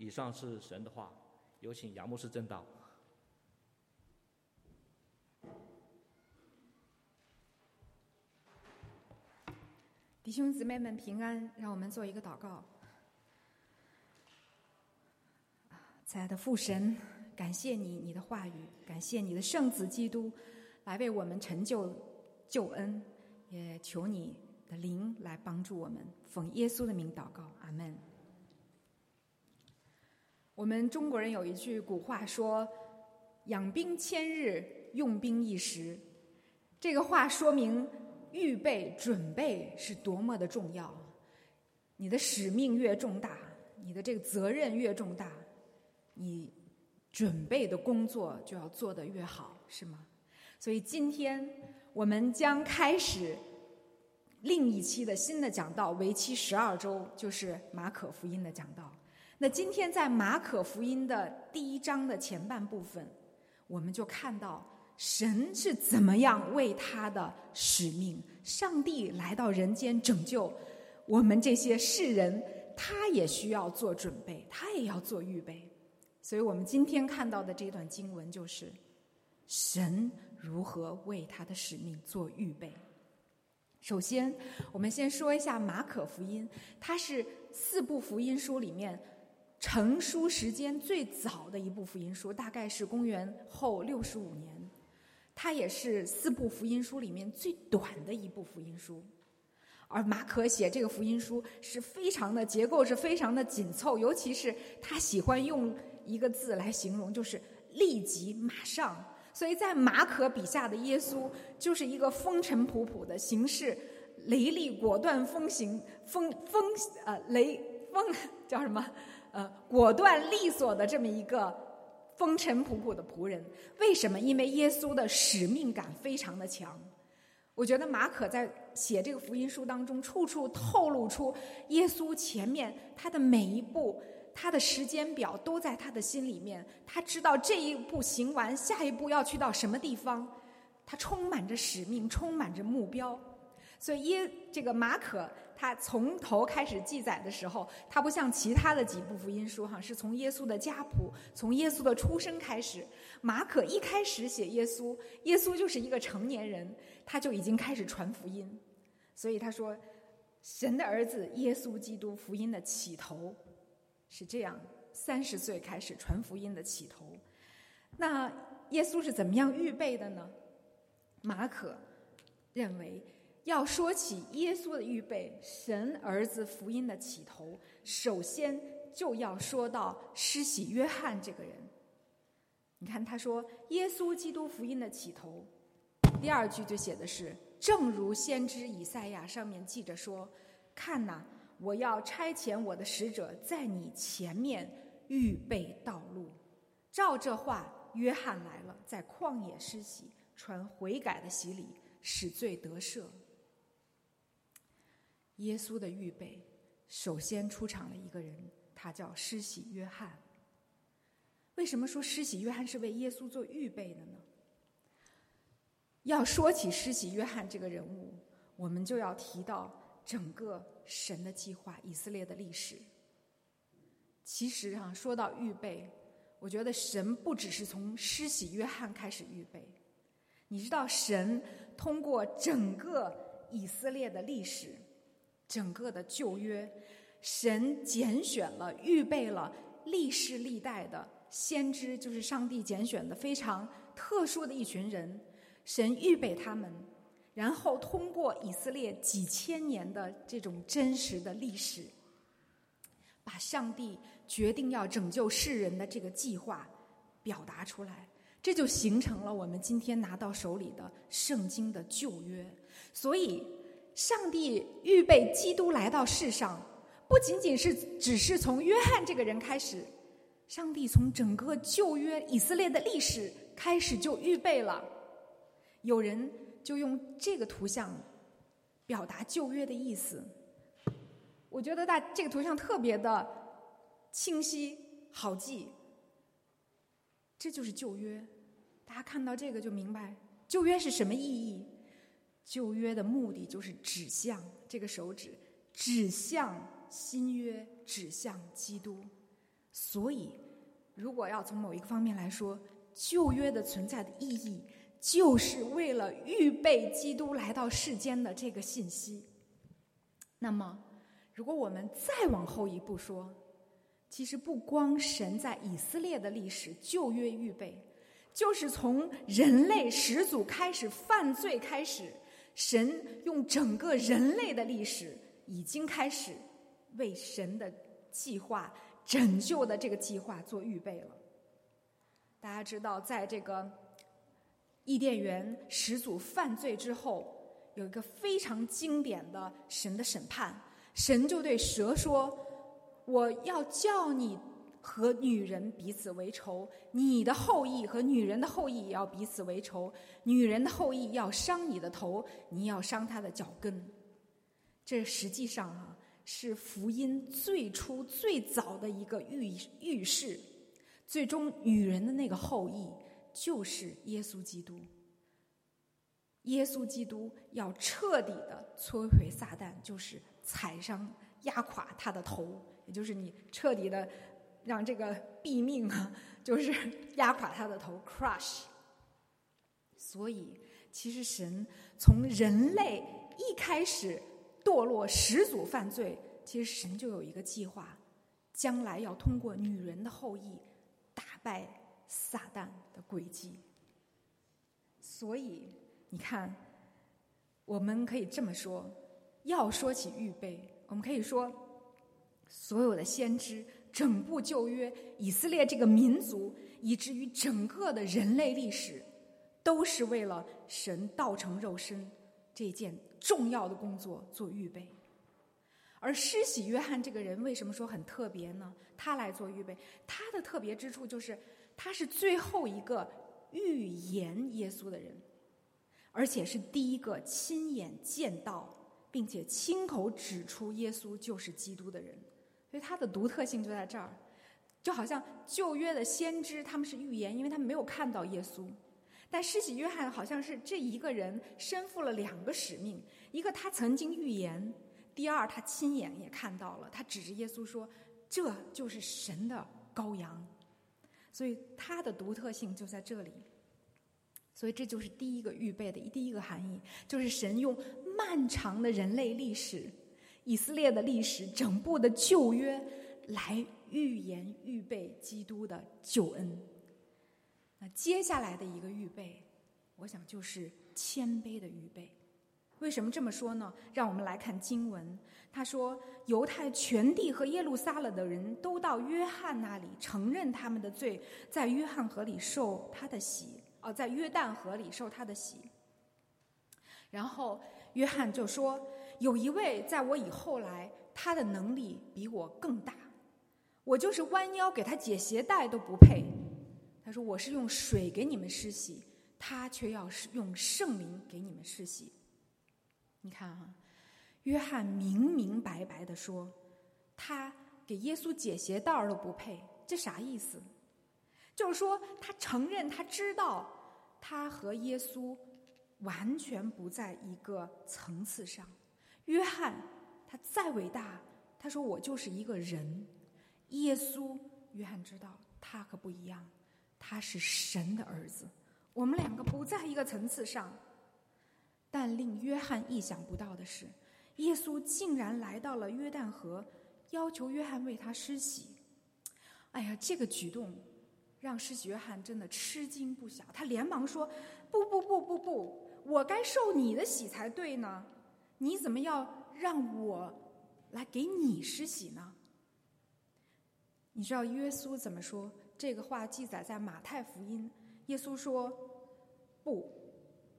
以上是神的话，有请杨牧师正道。弟兄姊妹们平安，让我们做一个祷告。亲爱的父神，感谢你，你的话语，感谢你的圣子基督，来为我们成就救恩，也求你的灵来帮助我们。奉耶稣的名祷告，阿门。我们中国人有一句古话说：“养兵千日，用兵一时。”这个话说明预备、准备是多么的重要。你的使命越重大，你的这个责任越重大，你准备的工作就要做得越好，是吗？所以今天我们将开始另一期的新的讲道，为期十二周，就是马可福音的讲道。那今天在马可福音的第一章的前半部分，我们就看到神是怎么样为他的使命，上帝来到人间拯救我们这些世人，他也需要做准备，他也要做预备。所以我们今天看到的这段经文就是神如何为他的使命做预备。首先，我们先说一下马可福音，它是四部福音书里面。成书时间最早的一部福音书，大概是公元后六十五年。它也是四部福音书里面最短的一部福音书。而马可写这个福音书是非常的结构是非常的紧凑，尤其是他喜欢用一个字来形容，就是立即马上。所以在马可笔下的耶稣就是一个风尘仆仆的行事雷厉果断、风行风风呃雷风叫什么？呃，果断利索的这么一个风尘仆仆的仆人，为什么？因为耶稣的使命感非常的强。我觉得马可在写这个福音书当中，处处透露出耶稣前面他的每一步，他的时间表都在他的心里面。他知道这一步行完，下一步要去到什么地方，他充满着使命，充满着目标。所以耶这个马可。他从头开始记载的时候，他不像其他的几部福音书哈，是从耶稣的家谱、从耶稣的出生开始。马可一开始写耶稣，耶稣就是一个成年人，他就已经开始传福音。所以他说，神的儿子耶稣基督福音的起头是这样：三十岁开始传福音的起头。那耶稣是怎么样预备的呢？马可认为。要说起耶稣的预备，神儿子福音的起头，首先就要说到施洗约翰这个人。你看，他说耶稣基督福音的起头，第二句就写的是：正如先知以赛亚上面记着说：“看呐，我要差遣我的使者在你前面预备道路。”照这话，约翰来了，在旷野施洗，传悔改的洗礼，使罪得赦。耶稣的预备，首先出场了一个人，他叫施洗约翰。为什么说施洗约翰是为耶稣做预备的呢？要说起施洗约翰这个人物，我们就要提到整个神的计划、以色列的历史。其实啊，说到预备，我觉得神不只是从施洗约翰开始预备。你知道，神通过整个以色列的历史。整个的旧约，神拣选了、预备了历世历代的先知，就是上帝拣选的非常特殊的一群人。神预备他们，然后通过以色列几千年的这种真实的历史，把上帝决定要拯救世人的这个计划表达出来，这就形成了我们今天拿到手里的圣经的旧约。所以。上帝预备基督来到世上，不仅仅是只是从约翰这个人开始，上帝从整个旧约以色列的历史开始就预备了。有人就用这个图像表达旧约的意思，我觉得大这个图像特别的清晰好记，这就是旧约。大家看到这个就明白旧约是什么意义。旧约的目的就是指向这个手指，指向新约，指向基督。所以，如果要从某一个方面来说，旧约的存在的意义，就是为了预备基督来到世间的这个信息。那么，如果我们再往后一步说，其实不光神在以色列的历史旧约预备，就是从人类始祖开始犯罪开始，神用整个人类的历史已经开始为神的计划拯救的这个计划做预备了。大家知道，在这个伊甸园始祖犯罪之后，有一个非常经典的神的审判。神就对蛇说：“我要叫你和女人彼此为仇，你的后裔和女人的后裔也要彼此为仇。女人的后裔要伤你的头，你要伤她的脚跟。”这实际上啊，是福音最初最早的一个预预示。最终，女人的那个后裔就是耶稣基督。耶稣基督要彻底的摧毁撒旦，就是踩上、压垮他的头，也就是你彻底的让这个毙命啊，就是压垮他的头，crush。所以，其实神从人类一开始堕落、始祖犯罪，其实神就有一个计划，将来要通过女人的后裔。打败撒旦的诡计，所以你看，我们可以这么说：要说起预备，我们可以说，所有的先知、整部旧约、以色列这个民族，以至于整个的人类历史，都是为了神道成肉身这件重要的工作做预备。而施洗约翰这个人为什么说很特别呢？他来做预备，他的特别之处就是他是最后一个预言耶稣的人，而且是第一个亲眼见到并且亲口指出耶稣就是基督的人。所以他的独特性就在这儿，就好像旧约的先知他们是预言，因为他们没有看到耶稣，但施洗约翰好像是这一个人身负了两个使命：一个他曾经预言。第二，他亲眼也看到了，他指着耶稣说：“这就是神的羔羊。”所以他的独特性就在这里。所以这就是第一个预备的第一个含义，就是神用漫长的人类历史、以色列的历史、整部的旧约来预言预备基督的救恩。那接下来的一个预备，我想就是谦卑的预备。为什么这么说呢？让我们来看经文。他说：“犹太全地和耶路撒冷的人都到约翰那里，承认他们的罪，在约翰河里受他的洗。哦，在约旦河里受他的洗。然后约翰就说：‘有一位在我以后来，他的能力比我更大，我就是弯腰给他解鞋带都不配。’他说：‘我是用水给你们施洗，他却要是用圣灵给你们施洗。’你看哈，约翰明明白白的说，他给耶稣解鞋带都不配，这啥意思？就是说他承认他知道他和耶稣完全不在一个层次上。约翰他再伟大，他说我就是一个人。耶稣，约翰知道他可不一样，他是神的儿子，我们两个不在一个层次上。但令约翰意想不到的是，耶稣竟然来到了约旦河，要求约翰为他施洗。哎呀，这个举动让施洗约翰真的吃惊不小。他连忙说：“不不不不不，我该受你的洗才对呢，你怎么要让我来给你施洗呢？”你知道耶稣怎么说？这个话记载在马太福音。耶稣说：“不，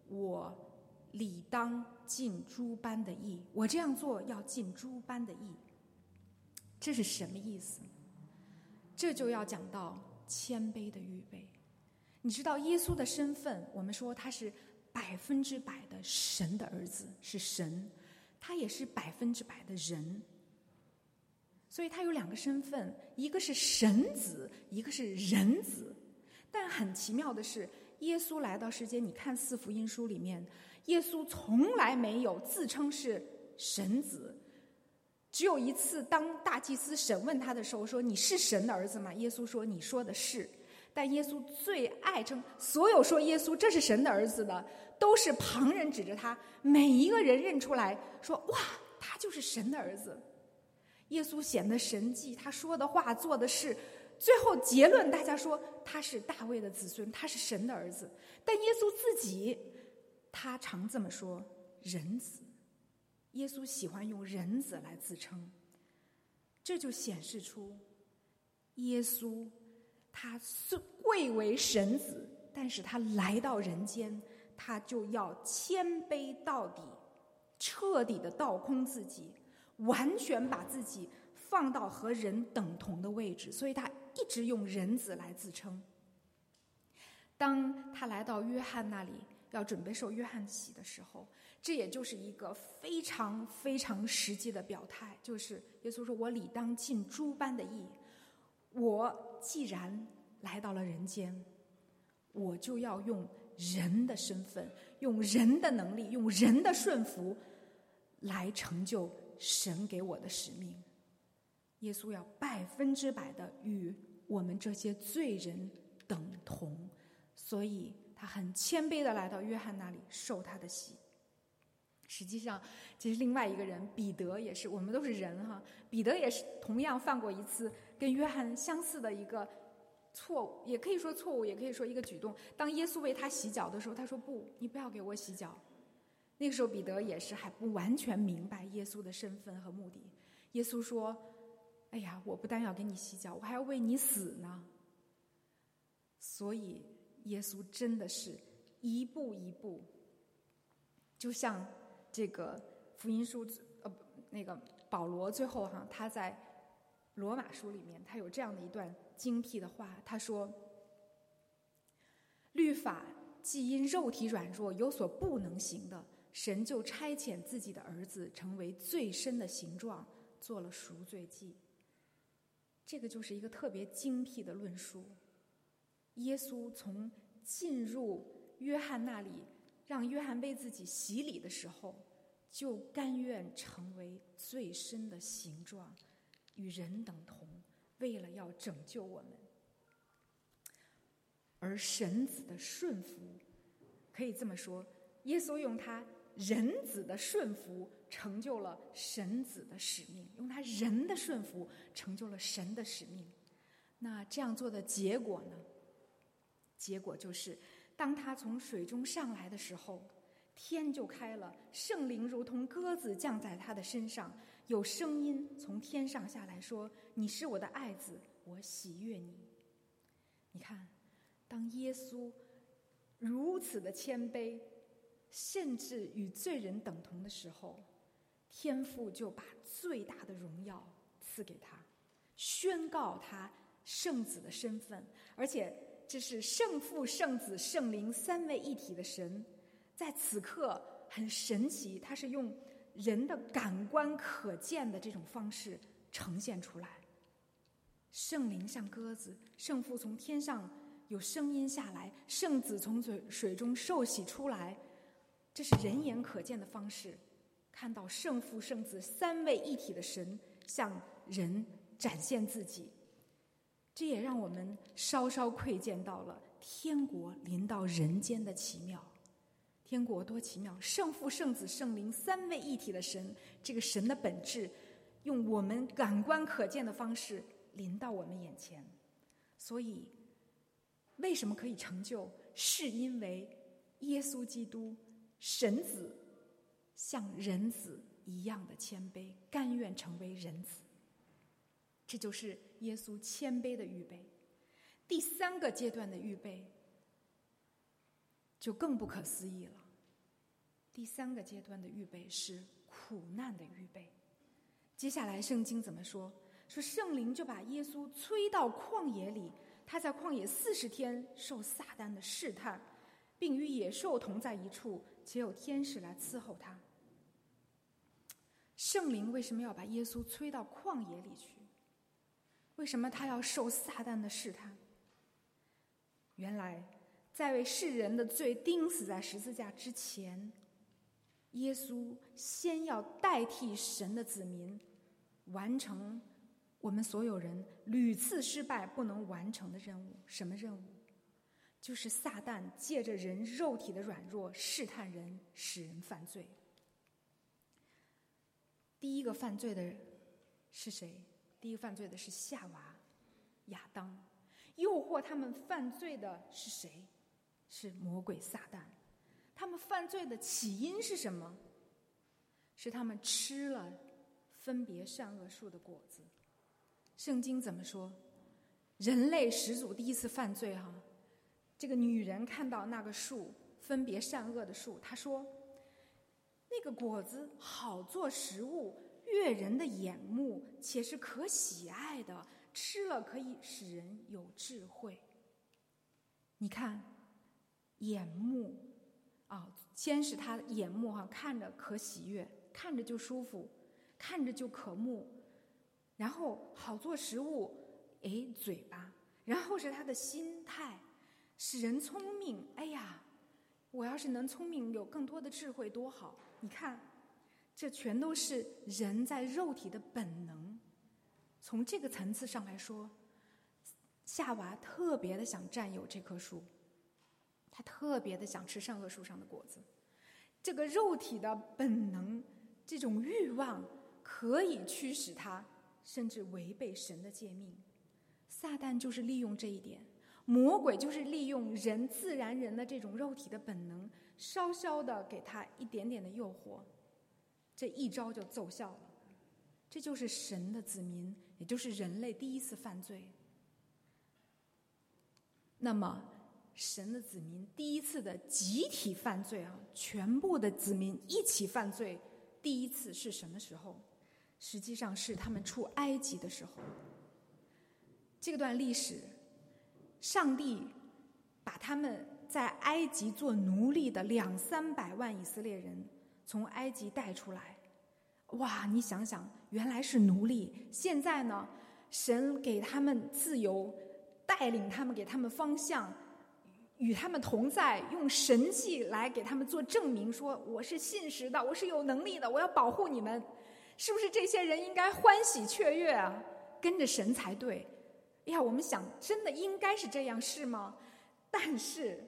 我。”理当尽诸般的义，我这样做要尽诸般的义，这是什么意思？这就要讲到谦卑的预备。你知道耶稣的身份，我们说他是百分之百的神的儿子，是神，他也是百分之百的人，所以他有两个身份，一个是神子，一个是人子。但很奇妙的是，耶稣来到世间，你看四福音书里面。耶稣从来没有自称是神子，只有一次，当大祭司审问他的时候，说：“你是神的儿子吗？”耶稣说：“你说的是。”但耶稣最爱称所有说耶稣这是神的儿子的，都是旁人指着他，每一个人认出来说：“哇，他就是神的儿子。”耶稣显得神迹，他说的话、做的事，最后结论大家说他是大卫的子孙，他是神的儿子。但耶稣自己，他常这么说：“人子。”耶稣喜欢用人子来自称，这就显示出耶稣他是贵为神子，但是他来到人间，他就要谦卑到底，彻底的倒空自己，完全把自己放到和人等同的位置，所以他一直用人子来自称。当他来到约翰那里，要准备受约翰洗的时候。这也就是一个非常非常实际的表态，就是耶稣说：“我理当尽诸般的义。我既然来到了人间，我就要用人的身份，用人的能力，用人的顺服，来成就神给我的使命。耶稣要百分之百的与我们这些罪人等同，所以他很谦卑的来到约翰那里受他的洗。”实际上，其实另外一个人彼得也是，我们都是人哈。彼得也是同样犯过一次跟约翰相似的一个错误，也可以说错误，也可以说一个举动。当耶稣为他洗脚的时候，他说：“不，你不要给我洗脚。”那个时候，彼得也是还不完全明白耶稣的身份和目的。耶稣说：“哎呀，我不但要给你洗脚，我还要为你死呢。”所以，耶稣真的是一步一步，就像。这个福音书，呃，那个保罗最后哈，他在罗马书里面，他有这样的一段精辟的话，他说：“律法既因肉体软弱有所不能行的，神就差遣自己的儿子成为最深的形状，做了赎罪祭。”这个就是一个特别精辟的论述。耶稣从进入约翰那里。让约翰为自己洗礼的时候，就甘愿成为最深的形状，与人等同，为了要拯救我们。而神子的顺服，可以这么说：耶稣用他人子的顺服，成就了神子的使命；用他人的顺服，成就了神的使命。那这样做的结果呢？结果就是。当他从水中上来的时候，天就开了，圣灵如同鸽子降在他的身上，有声音从天上下来说：“你是我的爱子，我喜悦你。”你看，当耶稣如此的谦卑，甚至与罪人等同的时候，天父就把最大的荣耀赐给他，宣告他圣子的身份，而且。这是圣父、圣子、圣灵三位一体的神，在此刻很神奇，它是用人的感官可见的这种方式呈现出来。圣灵像鸽子，圣父从天上有声音下来，圣子从水水中受洗出来，这是人眼可见的方式，看到圣父、圣子三位一体的神向人展现自己。这也让我们稍稍窥见到了天国临到人间的奇妙。天国多奇妙！圣父、圣子、圣灵三位一体的神，这个神的本质，用我们感官可见的方式临到我们眼前。所以，为什么可以成就？是因为耶稣基督神子像人子一样的谦卑，甘愿成为人子。这就是耶稣谦卑的预备。第三个阶段的预备就更不可思议了。第三个阶段的预备是苦难的预备。接下来圣经怎么说？说圣灵就把耶稣催到旷野里，他在旷野四十天受撒旦的试探，并与野兽同在一处，且有天使来伺候他。圣灵为什么要把耶稣催到旷野里去？为什么他要受撒旦的试探？原来，在为世人的罪钉死在十字架之前，耶稣先要代替神的子民完成我们所有人屡次失败不能完成的任务。什么任务？就是撒旦借着人肉体的软弱试探人，使人犯罪。第一个犯罪的是谁？第一个犯罪的是夏娃、亚当。诱惑他们犯罪的是谁？是魔鬼撒旦。他们犯罪的起因是什么？是他们吃了分别善恶树的果子。圣经怎么说？人类始祖第一次犯罪，哈，这个女人看到那个树分别善恶的树，她说：“那个果子好做食物，悦人的眼目，且是可喜爱的。”吃了可以使人有智慧。你看，眼目啊，先是他眼目哈，看着可喜悦，看着就舒服，看着就可目，然后好做食物，哎，嘴巴，然后是他的心态，使人聪明。哎呀，我要是能聪明，有更多的智慧多好！你看，这全都是人在肉体的本能。从这个层次上来说，夏娃特别的想占有这棵树，他特别的想吃善恶树上的果子。这个肉体的本能，这种欲望可以驱使他，甚至违背神的诫命。撒旦就是利用这一点，魔鬼就是利用人自然人的这种肉体的本能，稍稍的给他一点点的诱惑，这一招就奏效了。这就是神的子民。也就是人类第一次犯罪，那么神的子民第一次的集体犯罪啊，全部的子民一起犯罪，第一次是什么时候？实际上是他们出埃及的时候。这段历史，上帝把他们在埃及做奴隶的两三百万以色列人从埃及带出来。哇，你想想，原来是奴隶，现在呢，神给他们自由，带领他们，给他们方向，与他们同在，用神迹来给他们做证明，说我是信实的，我是有能力的，我要保护你们，是不是这些人应该欢喜雀跃啊？跟着神才对。哎呀，我们想，真的应该是这样，是吗？但是，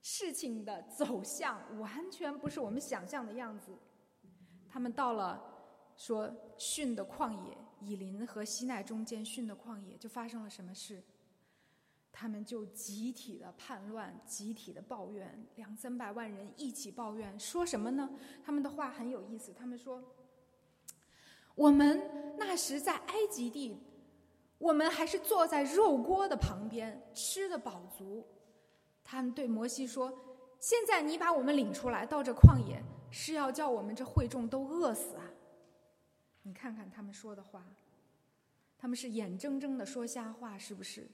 事情的走向完全不是我们想象的样子。他们到了说训的旷野，以林和西奈中间训的旷野，就发生了什么事？他们就集体的叛乱，集体的抱怨，两三百万人一起抱怨，说什么呢？他们的话很有意思，他们说：“我们那时在埃及地，我们还是坐在肉锅的旁边，吃的饱足。”他们对摩西说：“现在你把我们领出来，到这旷野。”是要叫我们这会众都饿死啊！你看看他们说的话，他们是眼睁睁的说瞎话，是不是？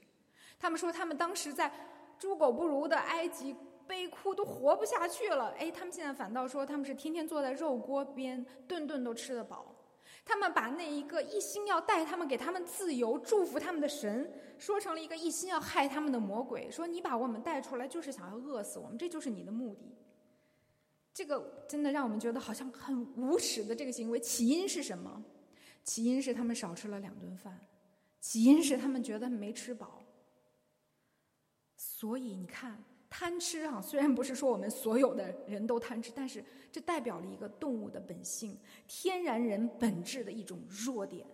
他们说他们当时在猪狗不如的埃及悲哭都活不下去了，哎，他们现在反倒说他们是天天坐在肉锅边，顿顿都吃得饱。他们把那一个一心要带他们、给他们自由、祝福他们的神，说成了一个一心要害他们的魔鬼，说你把我们带出来就是想要饿死我们，这就是你的目的。这个真的让我们觉得好像很无耻的这个行为，起因是什么？起因是他们少吃了两顿饭，起因是他们觉得没吃饱。所以你看，贪吃啊，虽然不是说我们所有的人都贪吃，但是这代表了一个动物的本性，天然人本质的一种弱点。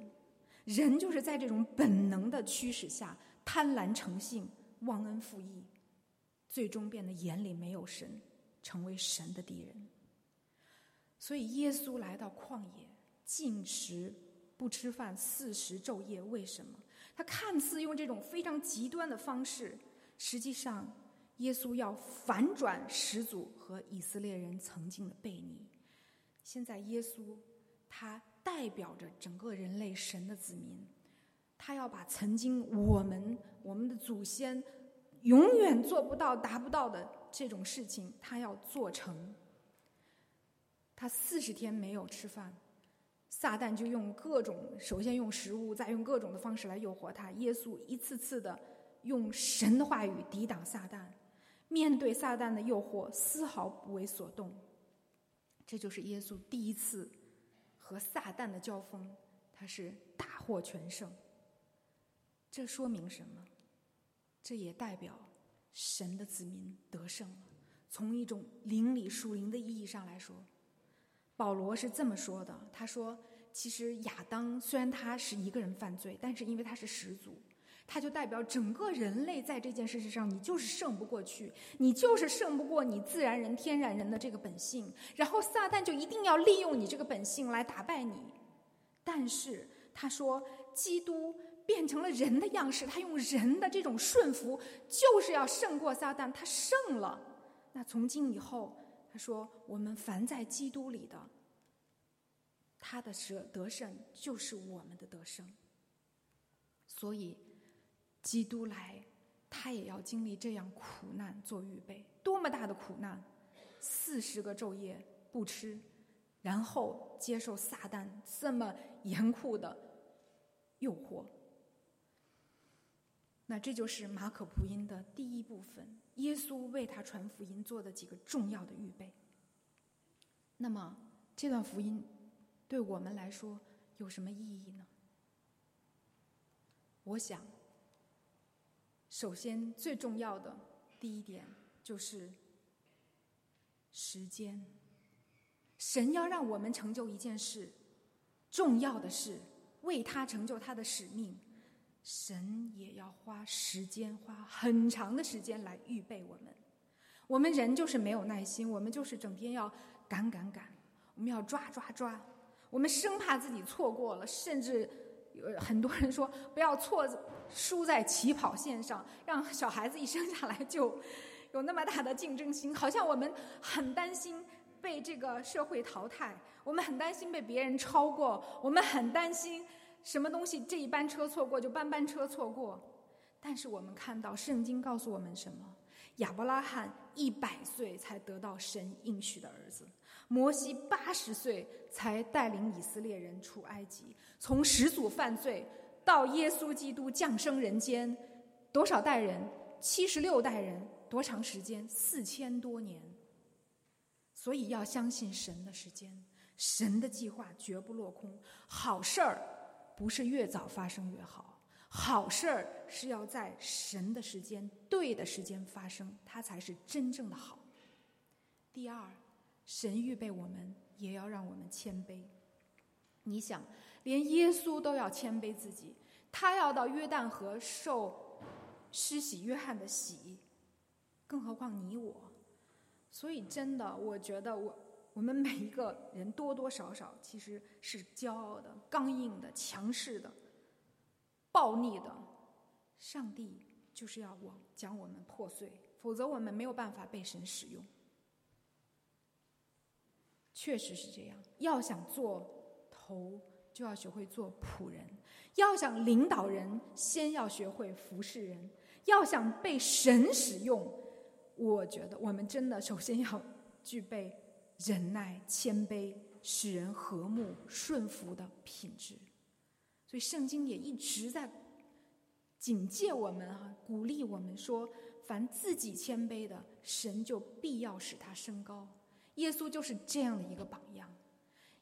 人就是在这种本能的驱使下，贪婪成性，忘恩负义，最终变得眼里没有神。成为神的敌人，所以耶稣来到旷野禁食不吃饭四十昼夜，为什么？他看似用这种非常极端的方式，实际上耶稣要反转始祖和以色列人曾经的背逆。现在耶稣他代表着整个人类神的子民，他要把曾经我们我们的祖先永远做不到、达不到的。这种事情他要做成，他四十天没有吃饭，撒旦就用各种，首先用食物，再用各种的方式来诱惑他。耶稣一次次的用神的话语抵挡撒旦，面对撒旦的诱惑丝毫不为所动。这就是耶稣第一次和撒旦的交锋，他是大获全胜。这说明什么？这也代表神的子民得胜了。从一种邻里属灵的意义上来说，保罗是这么说的：他说，其实亚当虽然他是一个人犯罪，但是因为他是始祖。他就代表整个人类在这件事情上，你就是胜不过去，你就是胜不过你自然人、天然人的这个本性。然后撒旦就一定要利用你这个本性来打败你。但是他说，基督变成了人的样式，他用人的这种顺服，就是要胜过撒旦。他胜了。那从今以后，他说，我们凡在基督里的，他的得得胜就是我们的得胜。所以。基督来，他也要经历这样苦难做预备，多么大的苦难！四十个昼夜不吃，然后接受撒旦这么严酷的诱惑。那这就是马可福音的第一部分，耶稣为他传福音做的几个重要的预备。那么这段福音对我们来说有什么意义呢？我想。首先，最重要的第一点就是时间。神要让我们成就一件事，重要的是为他成就他的使命，神也要花时间，花很长的时间来预备我们。我们人就是没有耐心，我们就是整天要赶赶赶，我们要抓抓抓，我们生怕自己错过了，甚至。有很多人说不要错输在起跑线上，让小孩子一生下来就有那么大的竞争心，好像我们很担心被这个社会淘汰，我们很担心被别人超过，我们很担心什么东西这一班车错过就班班车错过。但是我们看到圣经告诉我们什么？亚伯拉罕一百岁才得到神应许的儿子。摩西八十岁才带领以色列人出埃及，从始祖犯罪到耶稣基督降生人间，多少代人？七十六代人，多长时间？四千多年。所以要相信神的时间，神的计划绝不落空。好事儿不是越早发生越好，好事儿是要在神的时间、对的时间发生，它才是真正的好。第二。神预备我们，也要让我们谦卑。你想，连耶稣都要谦卑自己，他要到约旦河受施洗约翰的洗，更何况你我？所以，真的，我觉得我我们每一个人多多少少其实是骄傲的、刚硬的、强势的、暴逆的。上帝就是要我将我们破碎，否则我们没有办法被神使用。确实是这样。要想做头，就要学会做仆人；要想领导人，先要学会服侍人；要想被神使用，我觉得我们真的首先要具备忍耐、谦卑、使人和睦、顺服的品质。所以，圣经也一直在警戒我们啊，鼓励我们说：凡自己谦卑的，神就必要使他升高。耶稣就是这样的一个榜样，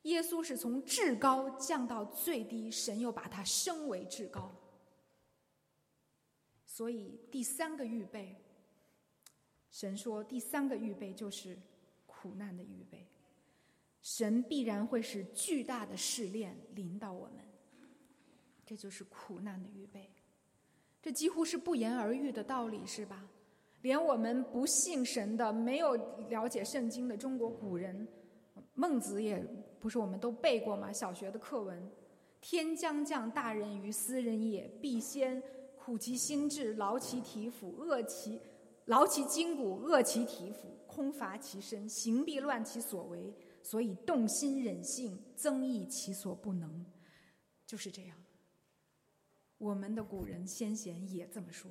耶稣是从至高降到最低，神又把他升为至高。所以第三个预备，神说第三个预备就是苦难的预备，神必然会使巨大的试炼临到我们，这就是苦难的预备，这几乎是不言而喻的道理，是吧？连我们不信神的、没有了解圣经的中国古人，孟子也不是我们都背过吗？小学的课文：“天将降大任于斯人也，必先苦其心志，劳其体肤，饿其劳其筋骨，饿其体肤，空乏其身，行必乱其所为，所以动心忍性，增益其所不能。”就是这样。我们的古人先贤也这么说。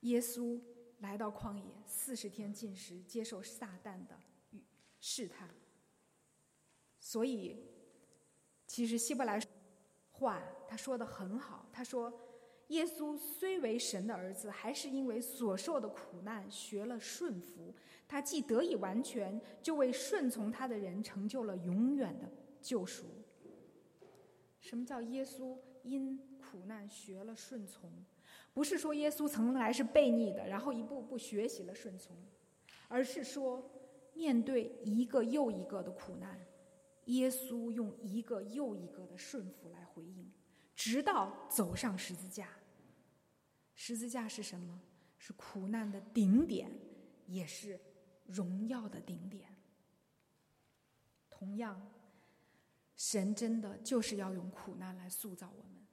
耶稣来到旷野，四十天禁食，接受撒旦的试探。所以，其实希伯来话他说的很好。他说，耶稣虽为神的儿子，还是因为所受的苦难学了顺服。他既得以完全，就为顺从他的人成就了永远的救赎。什么叫耶稣因苦难学了顺从？不是说耶稣从来是悖逆的，然后一步步学习了顺从，而是说面对一个又一个的苦难，耶稣用一个又一个的顺服来回应，直到走上十字架。十字架是什么？是苦难的顶点，也是荣耀的顶点。同样，神真的就是要用苦难来塑造我们，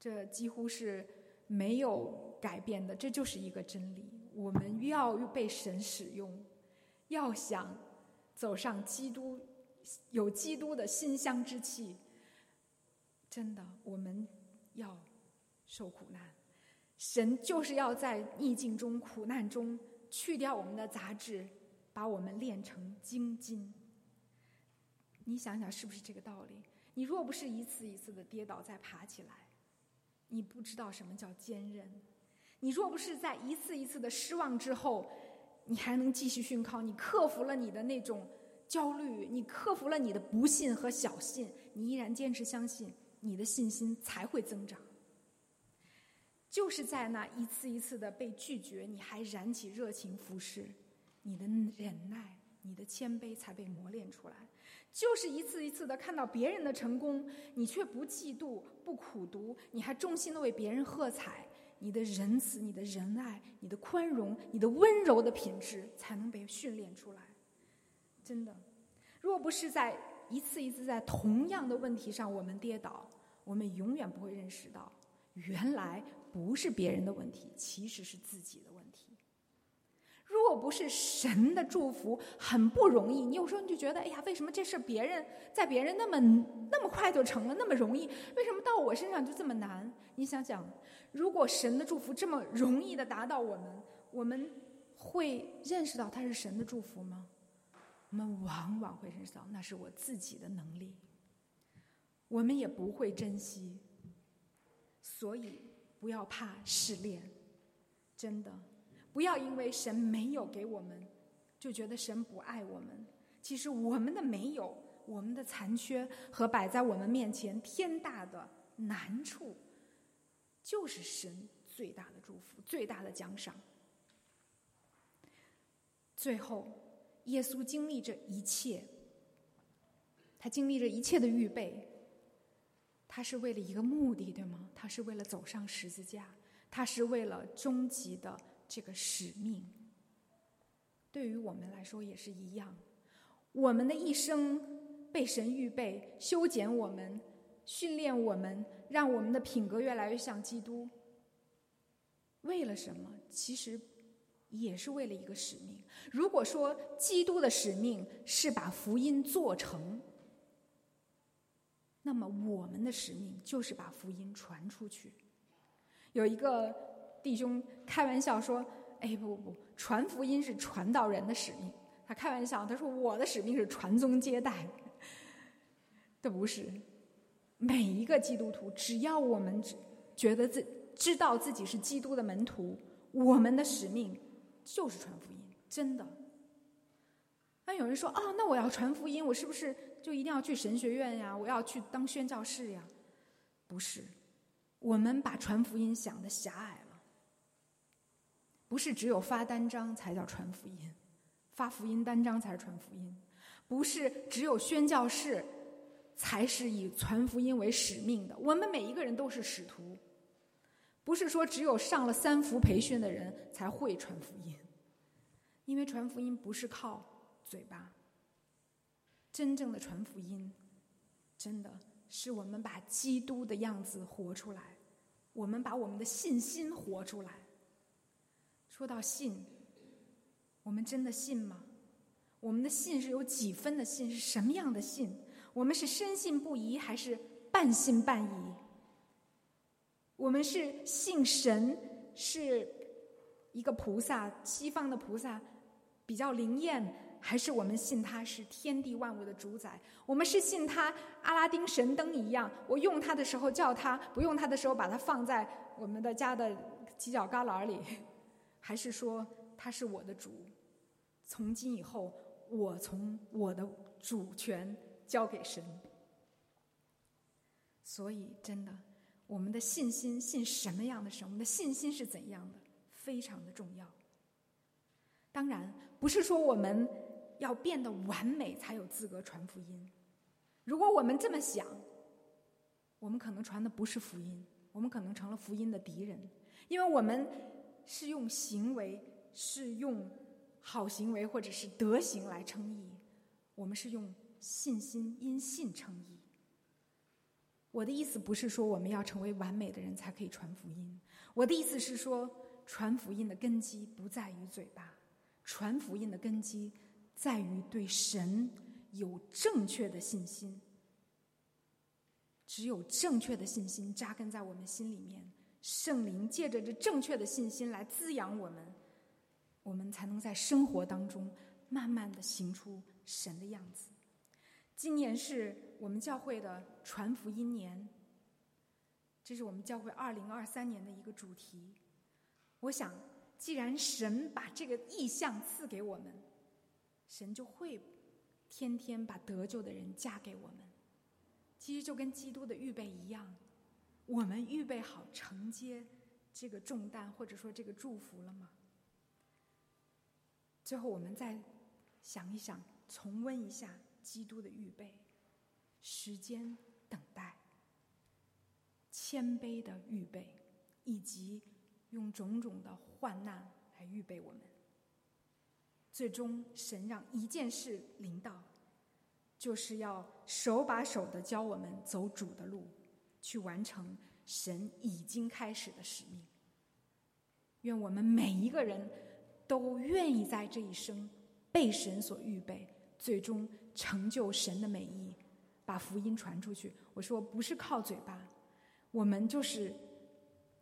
这几乎是。没有改变的，这就是一个真理。我们要被神使用，要想走上基督有基督的馨香之气，真的，我们要受苦难。神就是要在逆境中、苦难中去掉我们的杂质，把我们练成精金。你想想，是不是这个道理？你若不是一次一次的跌倒再爬起来。你不知道什么叫坚韧，你若不是在一次一次的失望之后，你还能继续训靠，你克服了你的那种焦虑，你克服了你的不信和小信，你依然坚持相信，你的信心才会增长。就是在那一次一次的被拒绝，你还燃起热情服侍，你的忍耐、你的谦卑才被磨练出来。就是一次一次的看到别人的成功，你却不嫉妒、不苦读，你还衷心的为别人喝彩。你的仁慈、你的仁爱、你的宽容、你的温柔的品质，才能被训练出来。真的，若不是在一次一次在同样的问题上我们跌倒，我们永远不会认识到，原来不是别人的问题，其实是自己的问题。若不是神的祝福，很不容易。你有时候你就觉得，哎呀，为什么这事别人在别人那么那么快就成了，那么容易？为什么到我身上就这么难？你想想，如果神的祝福这么容易的达到我们，我们会认识到它是神的祝福吗？我们往往会认识到那是我自己的能力，我们也不会珍惜。所以不要怕试炼，真的。不要因为神没有给我们，就觉得神不爱我们。其实我们的没有，我们的残缺和摆在我们面前天大的难处，就是神最大的祝福、最大的奖赏。最后，耶稣经历这一切，他经历着一切的预备，他是为了一个目的，对吗？他是为了走上十字架，他是为了终极的。这个使命，对于我们来说也是一样。我们的一生被神预备、修剪我们、训练我们，让我们的品格越来越像基督。为了什么？其实也是为了一个使命。如果说基督的使命是把福音做成，那么我们的使命就是把福音传出去。有一个。弟兄开玩笑说：“哎，不不不，传福音是传道人的使命。”他开玩笑，他说：“我的使命是传宗接代。”这不是每一个基督徒，只要我们觉得自知道自己是基督的门徒，我们的使命就是传福音。真的。那有人说：“哦，那我要传福音，我是不是就一定要去神学院呀？我要去当宣教士呀？”不是，我们把传福音想的狭隘了。不是只有发单张才叫传福音，发福音单张才是传福音。不是只有宣教士才是以传福音为使命的。我们每一个人都是使徒。不是说只有上了三福培训的人才会传福音，因为传福音不是靠嘴巴。真正的传福音，真的是我们把基督的样子活出来，我们把我们的信心活出来。说到信，我们真的信吗？我们的信是有几分的信？是什么样的信？我们是深信不疑，还是半信半疑？我们是信神是一个菩萨，西方的菩萨比较灵验，还是我们信他是天地万物的主宰？我们是信他阿拉丁神灯一样，我用它的时候叫他，不用它的时候把它放在我们的家的犄角旮旯里。还是说他是我的主，从今以后我从我的主权交给神。所以，真的，我们的信心信什么样的神？我们的信心是怎样的？非常的重要。当然，不是说我们要变得完美才有资格传福音。如果我们这么想，我们可能传的不是福音，我们可能成了福音的敌人，因为我们是用行为，是用好行为或者是德行来称义，我们是用信心因信称义。我的意思不是说我们要成为完美的人才可以传福音，我的意思是说，传福音的根基不在于嘴巴，传福音的根基在于对神有正确的信心。只有正确的信心扎根在我们心里面，圣灵借着这正确的信心来滋养我们，我们才能在生活当中慢慢的行出神的样子。今年是我们教会的传福音年，这是我们教会二零二三年的一个主题。我想，既然神把这个意向赐给我们，神就会天天把得救的人加给我们。其实就跟基督的预备一样，我们预备好承接这个重担或者说这个祝福了吗？最后，我们再想一想，重温一下。基督的预备，时间等待，谦卑的预备，以及用种种的患难来预备我们。最终，神让一件事临到，就是要手把手的教我们走主的路，去完成神已经开始的使命。愿我们每一个人都愿意在这一生被神所预备，最终。成就神的美意，把福音传出去。我说不是靠嘴巴，我们就是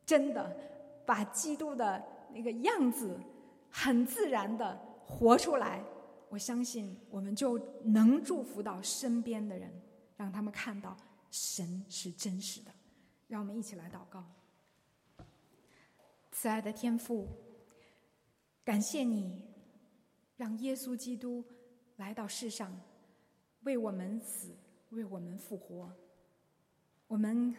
真的把基督的那个样子很自然的活出来。我相信我们就能祝福到身边的人，让他们看到神是真实的。让我们一起来祷告，慈爱的天父，感谢你让耶稣基督来到世上。为我们死，为我们复活。我们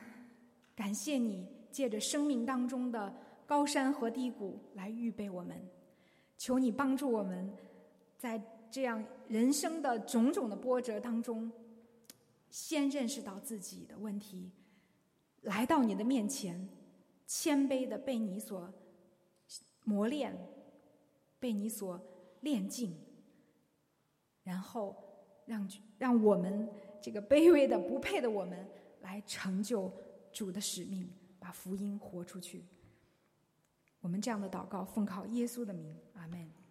感谢你，借着生命当中的高山和低谷来预备我们。求你帮助我们，在这样人生的种种的波折当中，先认识到自己的问题，来到你的面前，谦卑的被你所磨练，被你所炼净，然后让。让我们这个卑微的、不配的我们，来成就主的使命，把福音活出去。我们这样的祷告，奉靠耶稣的名，阿门。